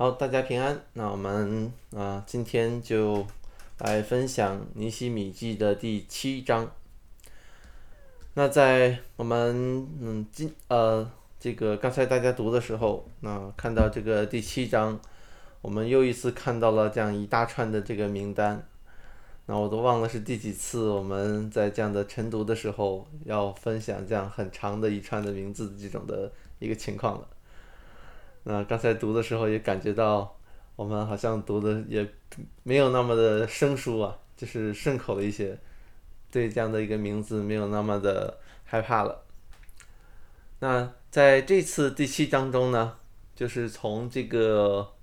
好，大家平安。那我们啊，今天就来分享《尼西米记》的第七章。那在我们嗯今呃这个刚才大家读的时候，那看到这个第七章，我们又一次看到了这样一大串的这个名单。那我都忘了是第几次我们在这样的晨读的时候要分享这样很长的一串的名字这种的一个情况了。那刚才读的时候也感觉到我们好像读的也没有那么的生疏啊，就是顺口了一些，对这样的一个名字没有那么的害怕了。那在这次第七章中呢，就是从这个。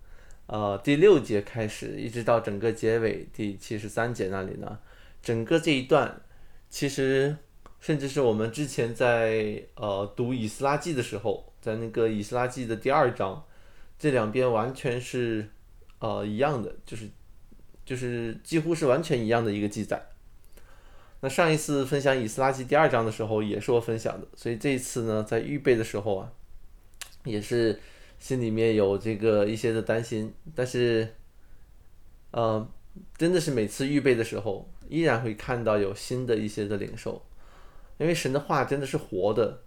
呃，第六节开始，一直到整个结尾第七十三节那里呢，整个这一段，其实甚至是我们之前在呃读以斯拉记的时候，在那个以斯拉记的第二章，这两边完全是呃一样的，就是就是几乎是完全一样的一个记载。那上一次分享以斯拉记第二章的时候，也是我分享的，所以这一次呢，在预备的时候啊，也是。心里面有这个一些的担心，但是，呃，真的是每次预备的时候，依然会看到有新的一些的领受，因为神的话真的是活的。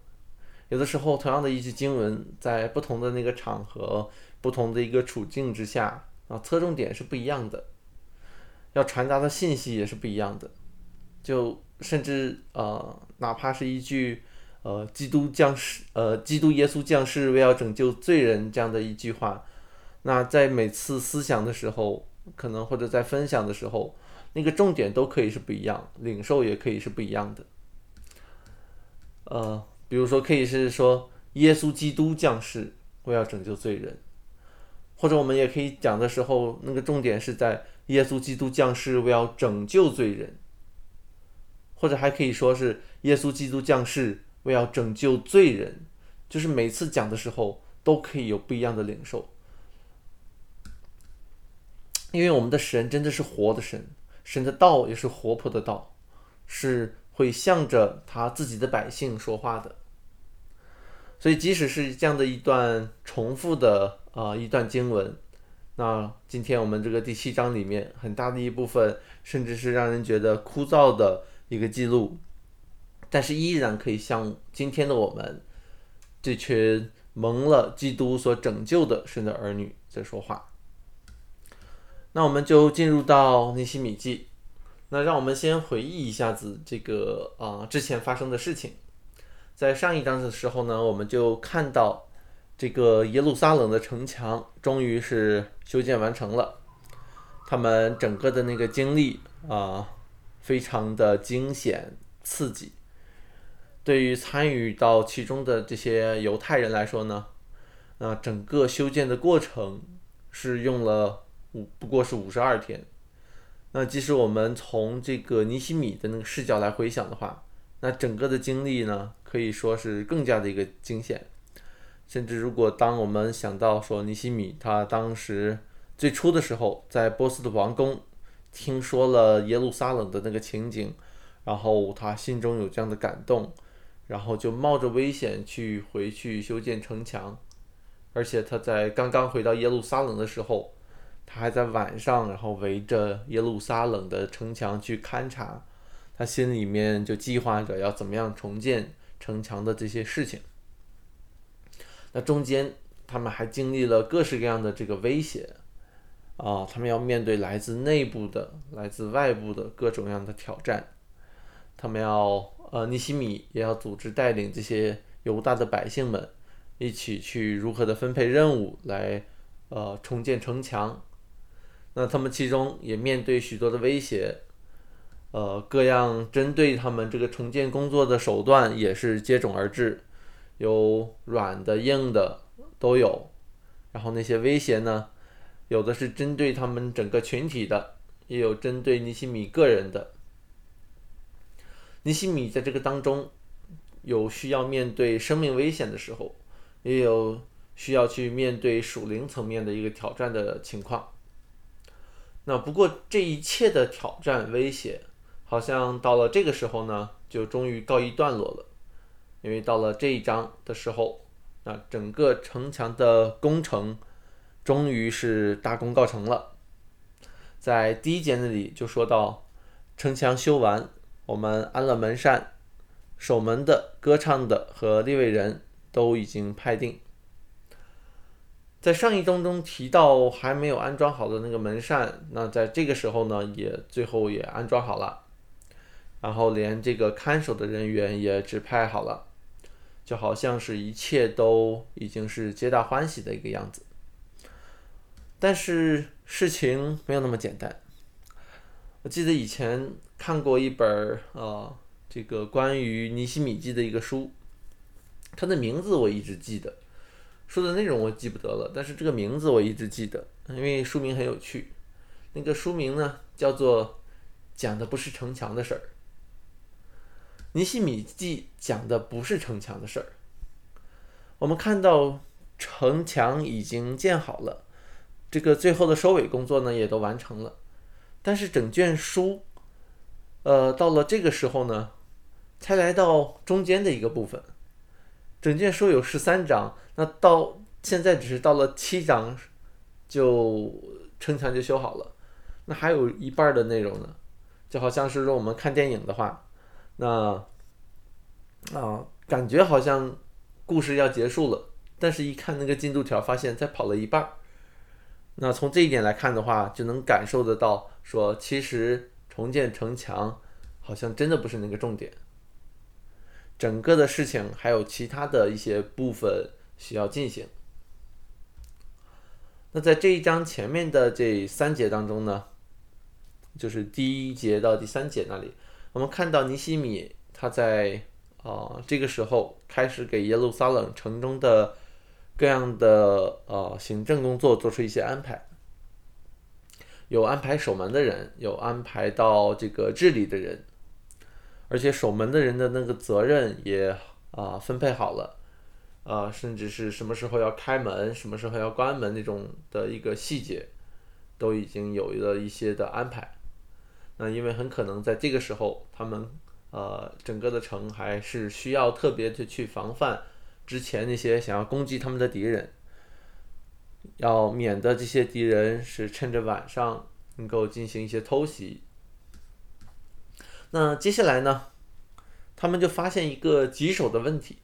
有的时候，同样的一句经文，在不同的那个场合、不同的一个处境之下，啊，侧重点是不一样的，要传达的信息也是不一样的。就甚至呃，哪怕是一句。呃，基督降世，呃，基督耶稣降世为要拯救罪人这样的一句话，那在每次思想的时候，可能或者在分享的时候，那个重点都可以是不一样，领受也可以是不一样的。呃，比如说可以是说耶稣基督降世为要拯救罪人，或者我们也可以讲的时候，那个重点是在耶稣基督降世为要拯救罪人，或者还可以说是耶稣基督降世。为要拯救罪人，就是每次讲的时候都可以有不一样的领受，因为我们的神真的是活的神，神的道也是活泼的道，是会向着他自己的百姓说话的。所以，即使是这样的一段重复的啊一段经文，那今天我们这个第七章里面很大的一部分，甚至是让人觉得枯燥的一个记录。但是依然可以向今天的我们这群蒙了基督所拯救的神的儿女在说话。那我们就进入到尼西米记。那让我们先回忆一下子这个啊之前发生的事情。在上一章的时候呢，我们就看到这个耶路撒冷的城墙终于是修建完成了。他们整个的那个经历啊，非常的惊险刺激。对于参与到其中的这些犹太人来说呢，那整个修建的过程是用了五，不过是五十二天。那即使我们从这个尼西米的那个视角来回想的话，那整个的经历呢，可以说是更加的一个惊险。甚至如果当我们想到说尼西米他当时最初的时候在波斯的王宫听说了耶路撒冷的那个情景，然后他心中有这样的感动。然后就冒着危险去回去修建城墙，而且他在刚刚回到耶路撒冷的时候，他还在晚上，然后围着耶路撒冷的城墙去勘察，他心里面就计划着要怎么样重建城墙的这些事情。那中间他们还经历了各式各样的这个威胁，啊，他们要面对来自内部的、来自外部的各种各样的挑战，他们要。呃，尼西米也要组织带领这些犹大的百姓们，一起去如何的分配任务来，呃，重建城墙。那他们其中也面对许多的威胁，呃，各样针对他们这个重建工作的手段也是接踵而至，有软的、硬的都有。然后那些威胁呢，有的是针对他们整个群体的，也有针对尼西米个人的。尼西米在这个当中，有需要面对生命危险的时候，也有需要去面对属灵层面的一个挑战的情况。那不过这一切的挑战威胁，好像到了这个时候呢，就终于告一段落了。因为到了这一章的时候，那整个城墙的工程终于是大功告成了。在第一节那里就说到，城墙修完，我们安了门扇，守门的、歌唱的和立位人都已经派定。在上一章中提到还没有安装好的那个门扇，那在这个时候呢，也最后也安装好了，然后连这个看守的人员也指派好了，就好像是一切都已经是皆大欢喜的一个样子。但是事情没有那么简单。我记得以前看过一本呃这个关于尼西米记的一个书，它的名字我一直记得。说的内容我记不得了，但是这个名字我一直记得，因为书名很有趣。那个书名呢叫做“讲的不是城墙的事儿”。尼西米记讲的不是城墙的事儿。我们看到城墙已经建好了，这个最后的收尾工作呢也都完成了，但是整卷书，呃，到了这个时候呢，才来到中间的一个部分。整卷书有十三章，那到现在只是到了七章，就城墙就修好了。那还有一半的内容呢，就好像是说我们看电影的话，那啊感觉好像故事要结束了，但是一看那个进度条，发现才跑了一半。那从这一点来看的话，就能感受得到，说其实重建城墙好像真的不是那个重点。整个的事情还有其他的一些部分需要进行。那在这一章前面的这三节当中呢，就是第一节到第三节那里，我们看到尼西米他在啊这个时候开始给耶路撒冷城中的各样的呃行政工作做出一些安排，有安排守门的人，有安排到这个治理的人。而且守门的人的那个责任也啊分配好了，啊，甚至是什么时候要开门，什么时候要关门那种的一个细节，都已经有了一些的安排。那因为很可能在这个时候，他们呃整个的城还是需要特别的去防范之前那些想要攻击他们的敌人，要免得这些敌人是趁着晚上能够进行一些偷袭。那接下来呢？他们就发现一个棘手的问题。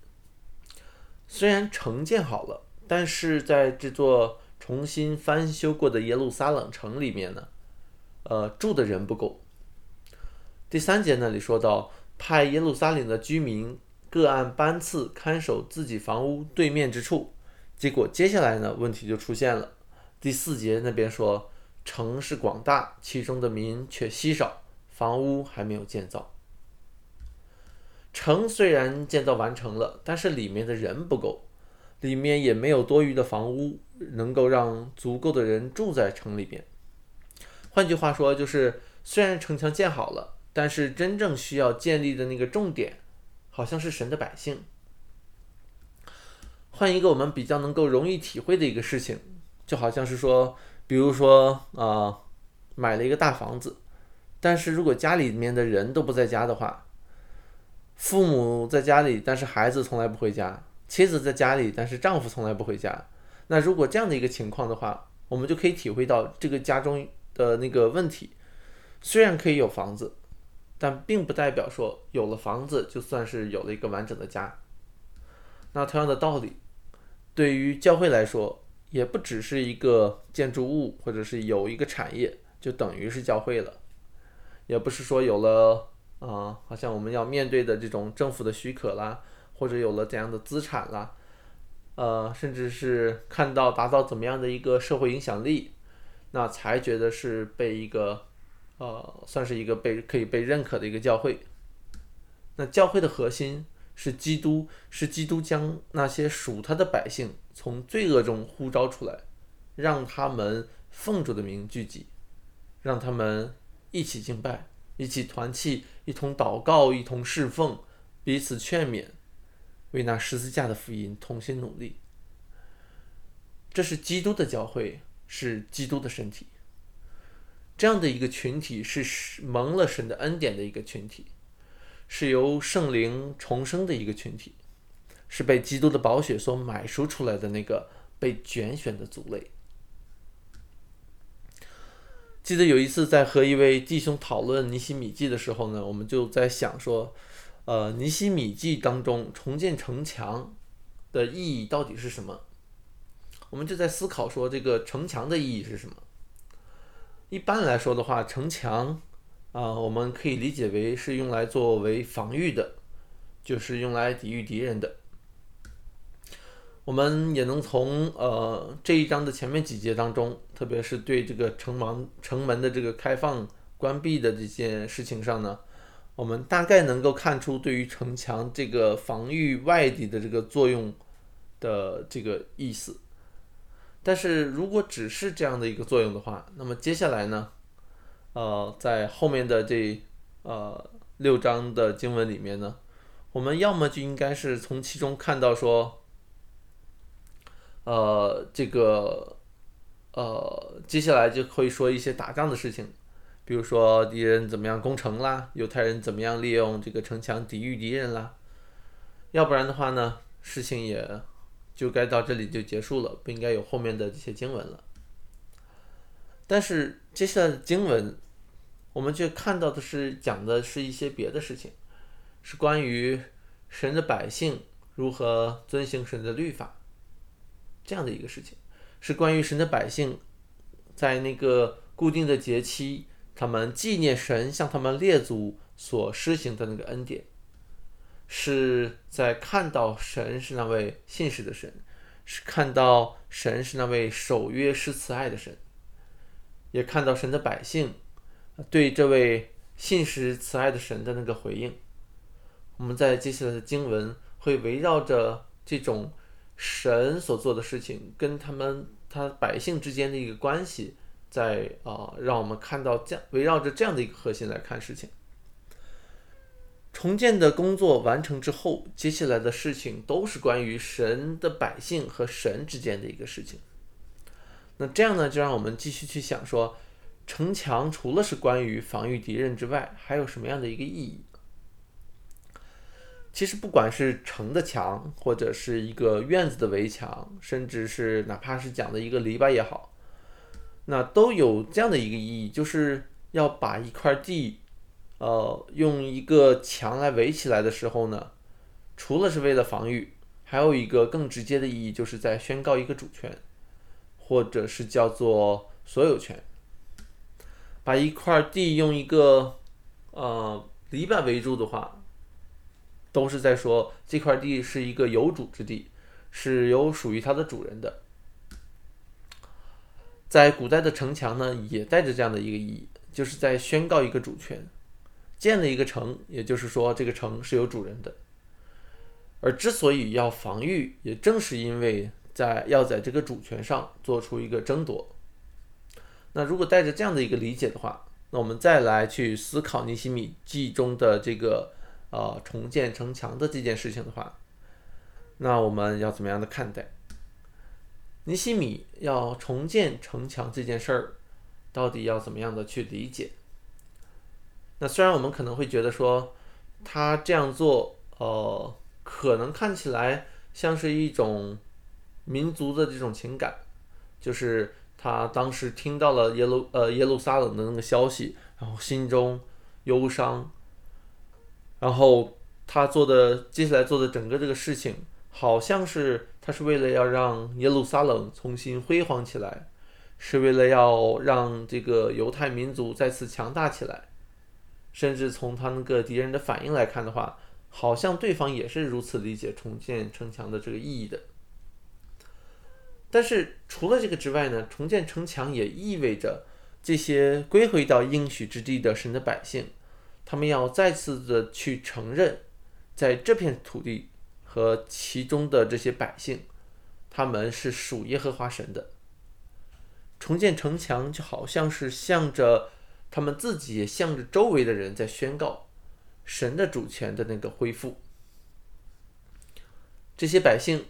虽然城建好了，但是在这座重新翻修过的耶路撒冷城里面呢，呃，住的人不够。第三节那里说到，派耶路撒冷的居民各按班次看守自己房屋对面之处。结果接下来呢，问题就出现了。第四节那边说，城市广大，其中的民却稀少。房屋还没有建造，城虽然建造完成了，但是里面的人不够，里面也没有多余的房屋能够让足够的人住在城里边。换句话说，就是虽然城墙建好了，但是真正需要建立的那个重点，好像是神的百姓。换一个我们比较能够容易体会的一个事情，就好像是说，比如说啊，买了一个大房子。但是如果家里面的人都不在家的话，父母在家里，但是孩子从来不回家；妻子在家里，但是丈夫从来不回家。那如果这样的一个情况的话，我们就可以体会到这个家中的那个问题。虽然可以有房子，但并不代表说有了房子就算是有了一个完整的家。那同样的道理，对于教会来说，也不只是一个建筑物，或者是有一个产业就等于是教会了。也不是说有了啊，好像我们要面对的这种政府的许可啦，或者有了怎样的资产啦，呃，甚至是看到达到怎么样的一个社会影响力，那才觉得是被一个呃，算是一个被可以被认可的一个教会。那教会的核心是基督，是基督将那些属他的百姓从罪恶中呼召出来，让他们奉主的名聚集，让他们。一起敬拜，一起团契，一同祷告，一同侍奉，彼此劝勉，为那十字架的福音同心努力。这是基督的教会，是基督的身体。这样的一个群体是蒙了神的恩典的一个群体，是由圣灵重生的一个群体，是被基督的宝血所买赎出来的那个被拣选的族类。记得有一次在和一位弟兄讨论尼西米记的时候呢，我们就在想说，呃，尼西米记当中重建城墙的意义到底是什么？我们就在思考说，这个城墙的意义是什么？一般来说的话，城墙啊，我们可以理解为是用来作为防御的，就是用来抵御敌人的。我们也能从呃这一章的前面几节当中，特别是对这个城门城门的这个开放关闭的这件事情上呢，我们大概能够看出对于城墙这个防御外敌的这个作用的这个意思。但是如果只是这样的一个作用的话，那么接下来呢，呃，在后面的这呃六章的经文里面呢，我们要么就应该是从其中看到说。呃，这个，呃，接下来就会说一些打仗的事情，比如说敌人怎么样攻城啦，犹太人怎么样利用这个城墙抵御敌人啦，要不然的话呢，事情也就该到这里就结束了，不应该有后面的这些经文了。但是接下来的经文，我们却看到的是讲的是一些别的事情，是关于神的百姓如何遵行神的律法。这样的一个事情，是关于神的百姓在那个固定的节期，他们纪念神向他们列祖所施行的那个恩典，是在看到神是那位信实的神，是看到神是那位守约施慈爱的神，也看到神的百姓对这位信实慈爱的神的那个回应。我们在接下来的经文会围绕着这种。神所做的事情跟他们他百姓之间的一个关系，在啊，让我们看到这样围绕着这样的一个核心来看事情。重建的工作完成之后，接下来的事情都是关于神的百姓和神之间的一个事情。那这样呢，就让我们继续去想说，城墙除了是关于防御敌人之外，还有什么样的一个意义？其实不管是城的墙，或者是一个院子的围墙，甚至是哪怕是讲的一个篱笆也好，那都有这样的一个意义，就是要把一块地，呃，用一个墙来围起来的时候呢，除了是为了防御，还有一个更直接的意义，就是在宣告一个主权，或者是叫做所有权。把一块地用一个呃篱笆围住的话。都是在说这块地是一个有主之地，是有属于它的主人的。在古代的城墙呢，也带着这样的一个意义，就是在宣告一个主权。建了一个城，也就是说这个城是有主人的。而之所以要防御，也正是因为在要在这个主权上做出一个争夺。那如果带着这样的一个理解的话，那我们再来去思考尼西米记中的这个。呃，重建城墙的这件事情的话，那我们要怎么样的看待？尼西米要重建城墙这件事儿，到底要怎么样的去理解？那虽然我们可能会觉得说，他这样做，呃，可能看起来像是一种民族的这种情感，就是他当时听到了耶路呃耶路撒冷的那个消息，然后心中忧伤。然后他做的接下来做的整个这个事情，好像是他是为了要让耶路撒冷重新辉煌起来，是为了要让这个犹太民族再次强大起来，甚至从他那个敌人的反应来看的话，好像对方也是如此理解重建城墙的这个意义的。但是除了这个之外呢，重建城墙也意味着这些归回到应许之地的神的百姓。他们要再次的去承认，在这片土地和其中的这些百姓，他们是属耶和华神的。重建城墙就好像是向着他们自己，也向着周围的人在宣告神的主权的那个恢复。这些百姓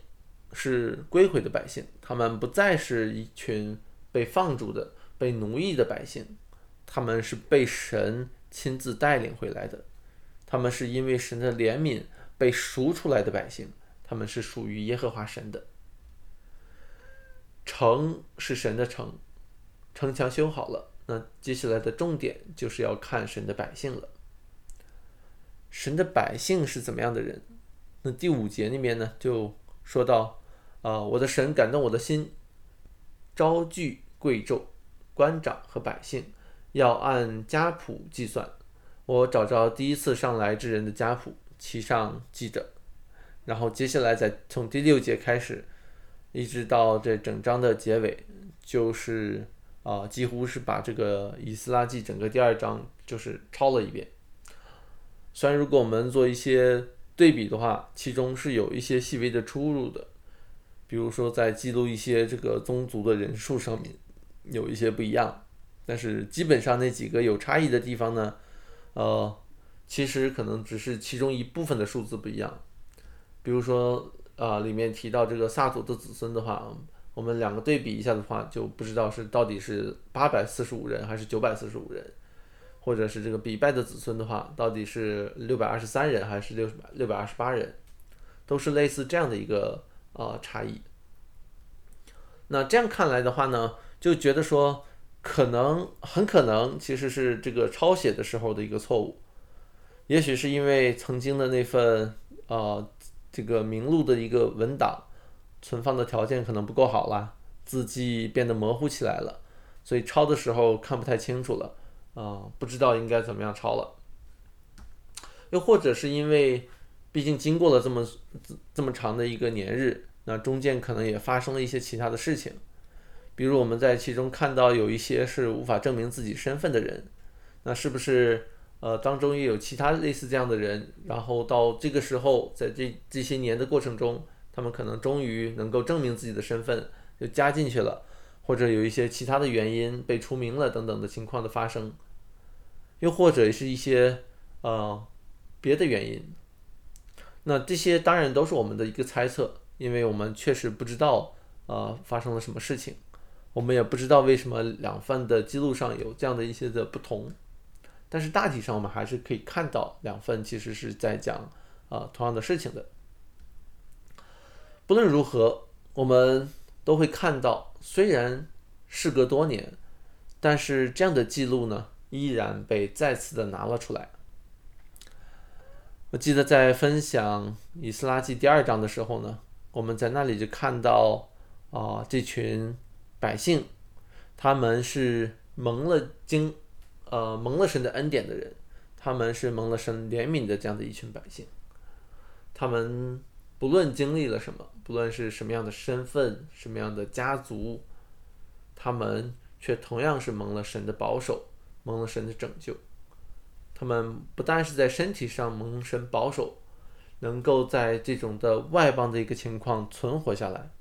是归回的百姓，他们不再是一群被放逐的、被奴役的百姓，他们是被神。亲自带领回来的，他们是因为神的怜悯被赎出来的百姓，他们是属于耶和华神的。城是神的城，城墙修好了，那接下来的重点就是要看神的百姓了。神的百姓是怎么样的人？那第五节里面呢，就说到啊，我的神感动我的心，招聚贵胄、官长和百姓，要按家谱计算。我找着第一次上来之人的家谱，其上记着。然后接下来再从第六节开始，一直到这整章的结尾，就是啊，几乎是把这个以斯拉记整个第二章就是抄了一遍。虽然如果我们做一些对比的话，其中是有一些细微的出入的，比如说在记录一些这个宗族的人数上面有一些不一样，但是基本上那几个有差异的地方呢，呃，其实可能只是其中一部分的数字不一样。比如说，呃，里面提到这个萨祖的子孙的话，我们两个对比一下的话，就不知道是到底是八百四十五人还是九百四十五人。或者是这个比拜的子孙的话，到底是六百二十三人还是六六百二十八人，都是类似这样的一个呃差异。那这样看来的话呢，就觉得说可能很可能其实是这个抄写的时候的一个错误，也许是因为曾经的那份呃这个名录的一个文档存放的条件可能不够好啦，字迹变得模糊起来了，所以抄的时候看不太清楚了。啊，不知道应该怎么样抄了，又或者是因为，毕竟经过了这么这么长的一个年日，那中间可能也发生了一些其他的事情，比如我们在其中看到有一些是无法证明自己身份的人，那是不是呃当中也有其他类似这样的人，然后到这个时候，在这这些年的过程中，他们可能终于能够证明自己的身份，就加进去了，或者有一些其他的原因被除名了等等的情况的发生。又或者是一些呃别的原因，那这些当然都是我们的一个猜测，因为我们确实不知道呃发生了什么事情，我们也不知道为什么两份的记录上有这样的一些的不同，但是大体上我们还是可以看到两份其实是在讲啊同样的事情的。不论如何，我们都会看到，虽然事隔多年，但是这样的记录呢？依然被再次的拿了出来。我记得在分享《以斯拉记》第二章的时候呢，我们在那里就看到啊，这群百姓，他们是蒙了经，呃，蒙了神的恩典的人，他们是蒙了神怜悯的这样的一群百姓。他们不论经历了什么，不论是什么样的身份、什么样的家族，他们却同样是蒙了神的保守。蒙了神的拯救，他们不但是在身体上蒙神保守，能够在这种的外邦的一个情况存活下来，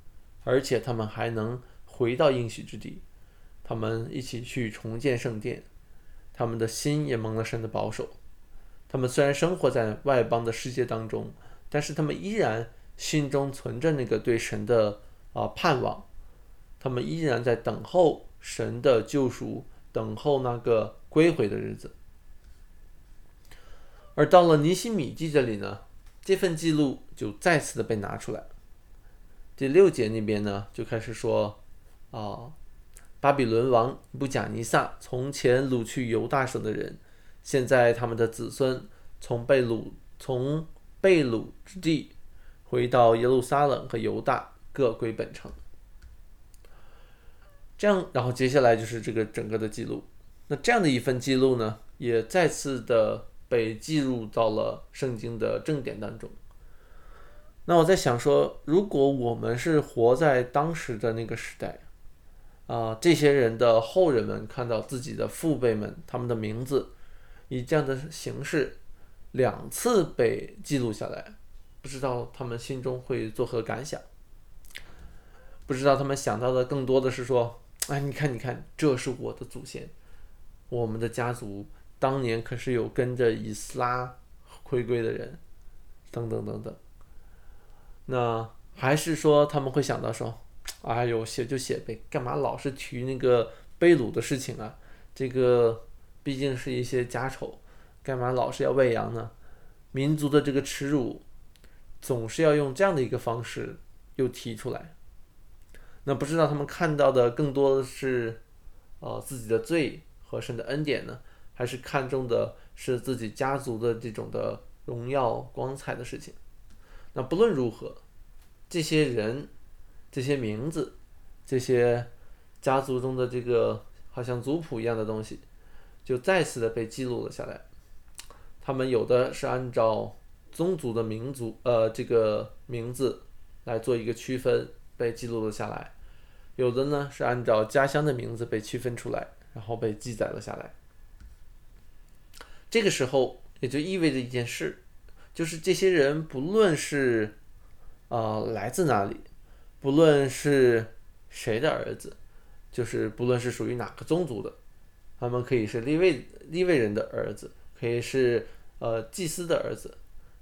而且他们还能回到应许之地，他们一起去重建圣殿，他们的心也蒙了神的保守。他们虽然生活在外邦的世界当中，但是他们依然心中存着那个对神的啊盼望，他们依然在等候神的救赎。等候那个归回的日子，而到了尼西米记这里呢，这份记录就再次的被拿出来。第六节那边呢，就开始说啊，巴比伦王布贾尼撒从前掳去犹大省的人，现在他们的子孙从被掳从被掳之地回到耶路撒冷和犹大，各归本城。这样，然后接下来就是这个整个的记录。那这样的一份记录呢，也再次的被记录到了圣经的正典当中。那我在想说，如果我们是活在当时的那个时代，啊，这些人的后人们看到自己的父辈们他们的名字以这样的形式两次被记录下来，不知道他们心中会作何感想？不知道他们想到的更多的是说。哎，你看，你看，这是我的祖先，我们的家族当年可是有跟着以斯拉回归的人，等等等等。那还是说他们会想到说，哎呦，写就写呗，干嘛老是提那个被掳的事情啊？这个毕竟是一些家丑，干嘛老是要喂羊呢？民族的这个耻辱，总是要用这样的一个方式又提出来。那不知道他们看到的更多的是，呃，自己的罪和神的恩典呢，还是看重的是自己家族的这种的荣耀光彩的事情？那不论如何，这些人、这些名字、这些家族中的这个好像族谱一样的东西，就再次的被记录了下来。他们有的是按照宗族的民族呃这个名字来做一个区分，被记录了下来；有的呢是按照家乡的名字被区分出来，然后被记载了下来。这个时候也就意味着一件事，就是这些人不论是呃来自哪里，不论是谁的儿子，就是不论是属于哪个宗族的，他们可以是立位立位人的儿子，可以是呃祭司的儿子，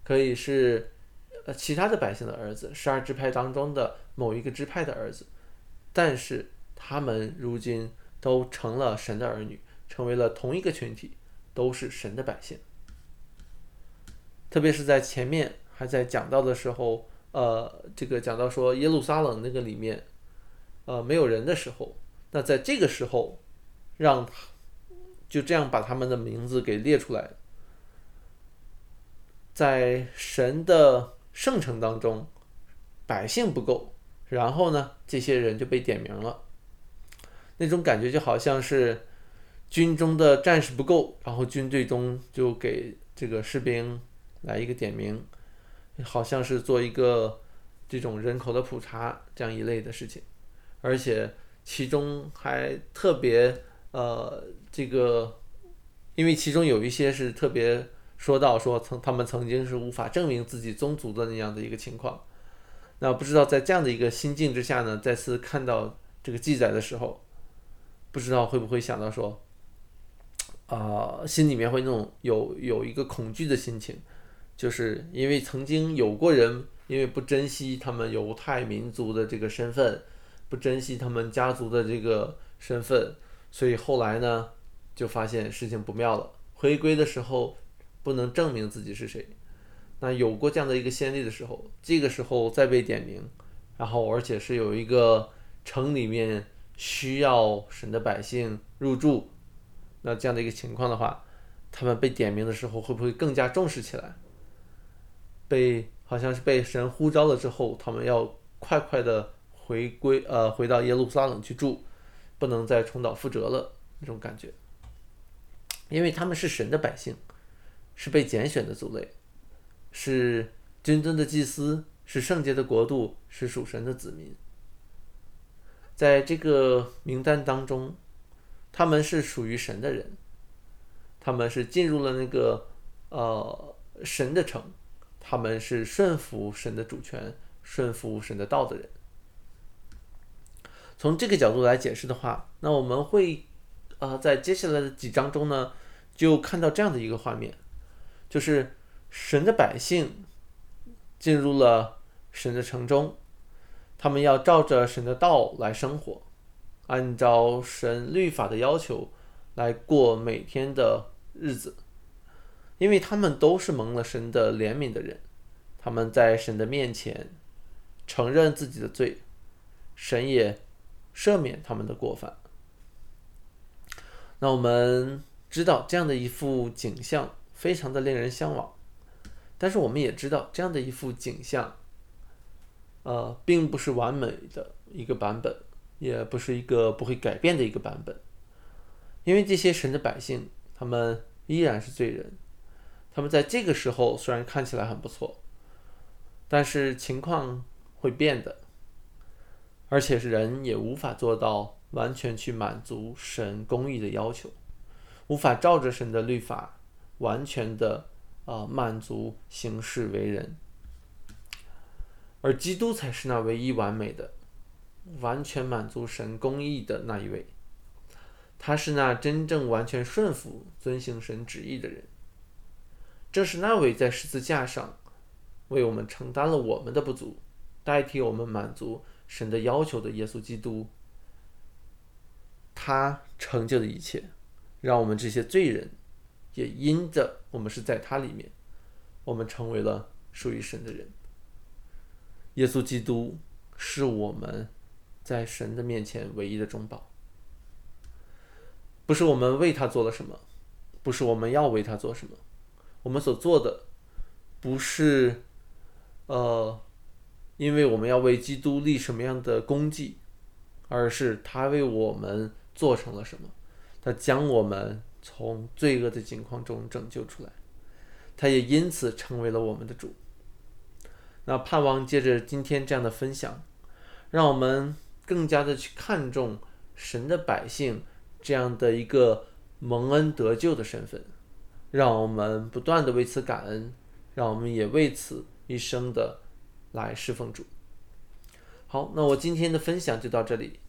可以是呃其他的百姓的儿子，十二支派当中的某一个支派的儿子，但是他们如今都成了神的儿女，成为了同一个群体。都是神的百姓，特别是在前面还在讲到的时候，呃，这个讲到说耶路撒冷那个里面，呃，没有人的时候，那在这个时候，让就这样把他们的名字给列出来，在神的圣城当中，百姓不够，然后呢，这些人就被点名了，那种感觉就好像是。军中的战士不够，然后军队中就给这个士兵来一个点名，好像是做一个这种人口的普查这样一类的事情，而且其中还特别呃这个，因为其中有一些是特别说到说曾他们曾经是无法证明自己宗族的那样的一个情况，那不知道在这样的一个心境之下呢，再次看到这个记载的时候，不知道会不会想到说。啊，心里面会那种有有一个恐惧的心情，就是因为曾经有过人，因为不珍惜他们犹太民族的这个身份，不珍惜他们家族的这个身份，所以后来呢，就发现事情不妙了。回归的时候不能证明自己是谁，那有过这样的一个先例的时候，这个时候再被点名，然后而且是有一个城里面需要神的百姓入住。那这样的一个情况的话，他们被点名的时候会不会更加重视起来？被好像是被神呼召了之后，他们要快快的回归，呃，回到耶路撒冷去住，不能再重蹈覆辙了那种感觉。因为他们是神的百姓，是被拣选的族类，是君尊的祭司，是圣洁的国度，是属神的子民。在这个名单当中。他们是属于神的人，他们是进入了那个呃神的城，他们是顺服神的主权、顺服神的道的人。从这个角度来解释的话，那我们会呃在接下来的几章中呢，就看到这样的一个画面，就是神的百姓进入了神的城中，他们要照着神的道来生活。按照神律法的要求来过每天的日子，因为他们都是蒙了神的怜悯的人，他们在神的面前承认自己的罪，神也赦免他们的过犯。那我们知道这样的一幅景象非常的令人向往，但是我们也知道这样的一幅景象，呃，并不是完美的一个版本。也不是一个不会改变的一个版本，因为这些神的百姓，他们依然是罪人，他们在这个时候虽然看起来很不错，但是情况会变的，而且是人也无法做到完全去满足神公义的要求，无法照着神的律法完全的啊满足行事为人，而基督才是那唯一完美的。完全满足神公义的那一位，他是那真正完全顺服、遵行神旨意的人。正是那位在十字架上为我们承担了我们的不足，代替我们满足神的要求的耶稣基督。他成就的一切，让我们这些罪人也因着我们是在他里面，我们成为了属于神的人。耶稣基督是我们。在神的面前唯一的中保，不不是我们为他做了什么，不是我们要为他做什么，我们所做的不是呃，因为我们要为基督立什么样的功绩，而是他为我们做成了什么，他将我们从罪恶的境况中拯救出来，他也因此成为了我们的主。那盼望借着今天这样的分享，让我们更加的去看重神的百姓这样的一个蒙恩得救的身份，让我们不断的为此感恩，让我们也为此一生的来侍奉主。好，那我今天的分享就到这里，